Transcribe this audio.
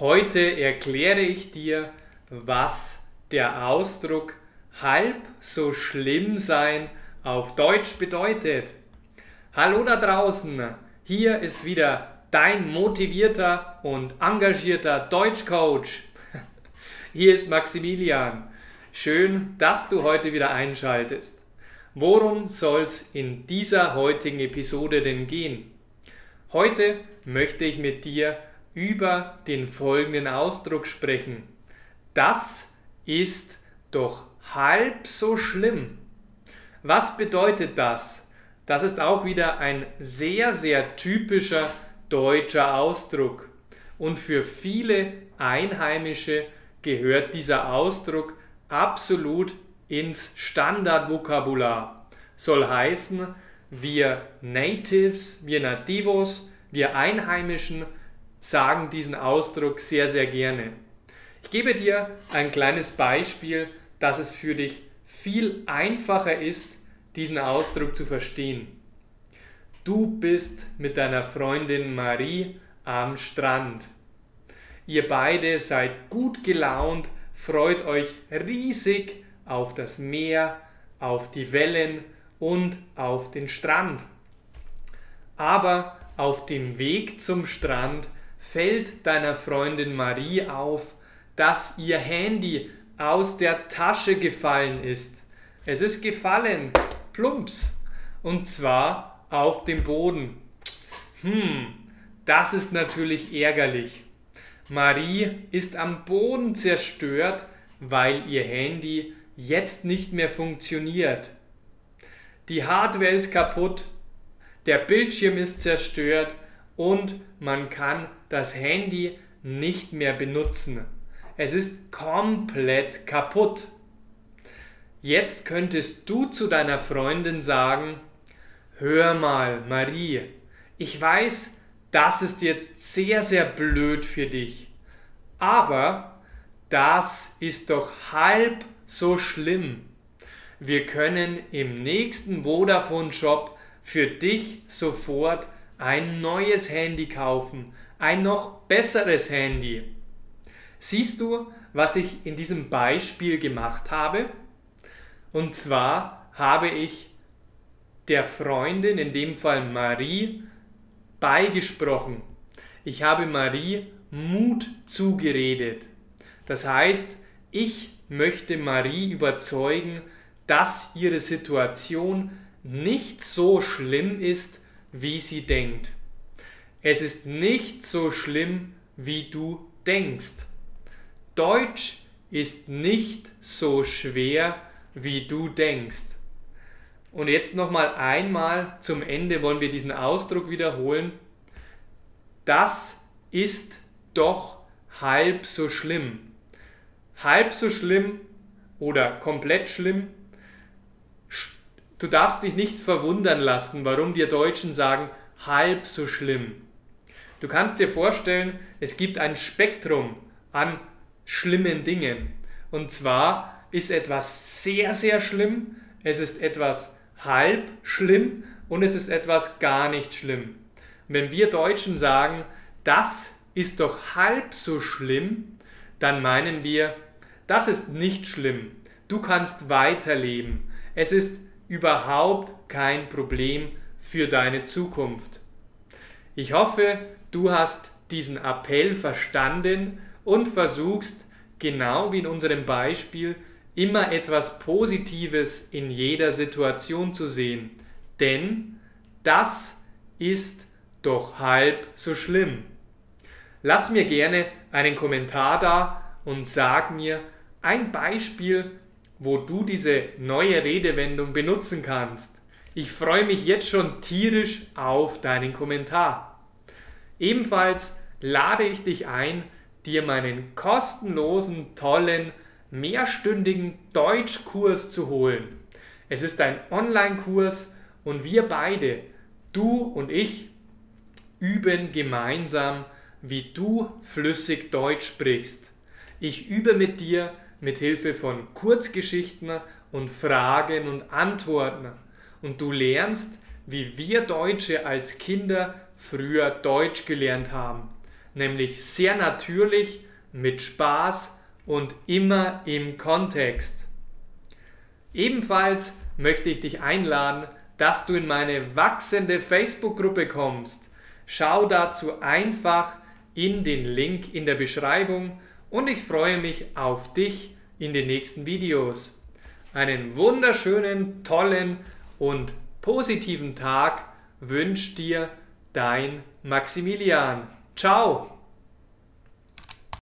Heute erkläre ich dir, was der Ausdruck halb so schlimm sein auf Deutsch bedeutet. Hallo da draußen, hier ist wieder dein motivierter und engagierter Deutschcoach. Hier ist Maximilian. Schön, dass du heute wieder einschaltest. Worum soll es in dieser heutigen Episode denn gehen? Heute möchte ich mit dir über den folgenden Ausdruck sprechen. Das ist doch halb so schlimm. Was bedeutet das? Das ist auch wieder ein sehr, sehr typischer deutscher Ausdruck. Und für viele Einheimische gehört dieser Ausdruck absolut ins Standardvokabular. Soll heißen, wir Natives, wir Nativos, wir Einheimischen sagen diesen Ausdruck sehr, sehr gerne. Ich gebe dir ein kleines Beispiel, dass es für dich viel einfacher ist, diesen Ausdruck zu verstehen. Du bist mit deiner Freundin Marie am Strand. Ihr beide seid gut gelaunt, freut euch riesig auf das Meer, auf die Wellen und auf den Strand. Aber auf dem Weg zum Strand fällt deiner Freundin Marie auf, dass ihr Handy aus der Tasche gefallen ist. Es ist gefallen, plumps, und zwar auf dem Boden. Hm, das ist natürlich ärgerlich. Marie ist am Boden zerstört, weil ihr Handy jetzt nicht mehr funktioniert. Die Hardware ist kaputt, der Bildschirm ist zerstört und man kann das Handy nicht mehr benutzen. Es ist komplett kaputt. Jetzt könntest du zu deiner Freundin sagen, hör mal, Marie, ich weiß, das ist jetzt sehr, sehr blöd für dich, aber das ist doch halb so schlimm. Wir können im nächsten Vodafone-Shop für dich sofort ein neues Handy kaufen, ein noch besseres Handy. Siehst du, was ich in diesem Beispiel gemacht habe? Und zwar habe ich der Freundin, in dem Fall Marie, beigesprochen. Ich habe Marie Mut zugeredet. Das heißt, ich möchte Marie überzeugen, dass ihre Situation nicht so schlimm ist, wie sie denkt. Es ist nicht so schlimm, wie du denkst. Deutsch ist nicht so schwer, wie du denkst. Und jetzt nochmal einmal zum Ende wollen wir diesen Ausdruck wiederholen. Das ist doch halb so schlimm. Halb so schlimm oder komplett schlimm Du darfst dich nicht verwundern lassen, warum wir Deutschen sagen, halb so schlimm. Du kannst dir vorstellen, es gibt ein Spektrum an schlimmen Dingen. Und zwar ist etwas sehr, sehr schlimm, es ist etwas halb schlimm und es ist etwas gar nicht schlimm. Wenn wir Deutschen sagen, das ist doch halb so schlimm, dann meinen wir, das ist nicht schlimm. Du kannst weiterleben. Es ist überhaupt kein Problem für deine Zukunft. Ich hoffe, du hast diesen Appell verstanden und versuchst, genau wie in unserem Beispiel, immer etwas Positives in jeder Situation zu sehen. Denn das ist doch halb so schlimm. Lass mir gerne einen Kommentar da und sag mir ein Beispiel, wo du diese neue Redewendung benutzen kannst. Ich freue mich jetzt schon tierisch auf deinen Kommentar. Ebenfalls lade ich dich ein, dir meinen kostenlosen, tollen, mehrstündigen Deutschkurs zu holen. Es ist ein Online-Kurs und wir beide, du und ich, üben gemeinsam, wie du flüssig Deutsch sprichst. Ich übe mit dir, mit Hilfe von Kurzgeschichten und Fragen und Antworten. Und du lernst, wie wir Deutsche als Kinder früher Deutsch gelernt haben. nämlich sehr natürlich, mit Spaß und immer im Kontext. Ebenfalls möchte ich dich einladen, dass du in meine wachsende Facebook-Gruppe kommst. Schau dazu einfach in den Link in der Beschreibung und ich freue mich auf dich in den nächsten Videos. Einen wunderschönen, tollen und positiven Tag wünscht dir dein Maximilian. Ciao!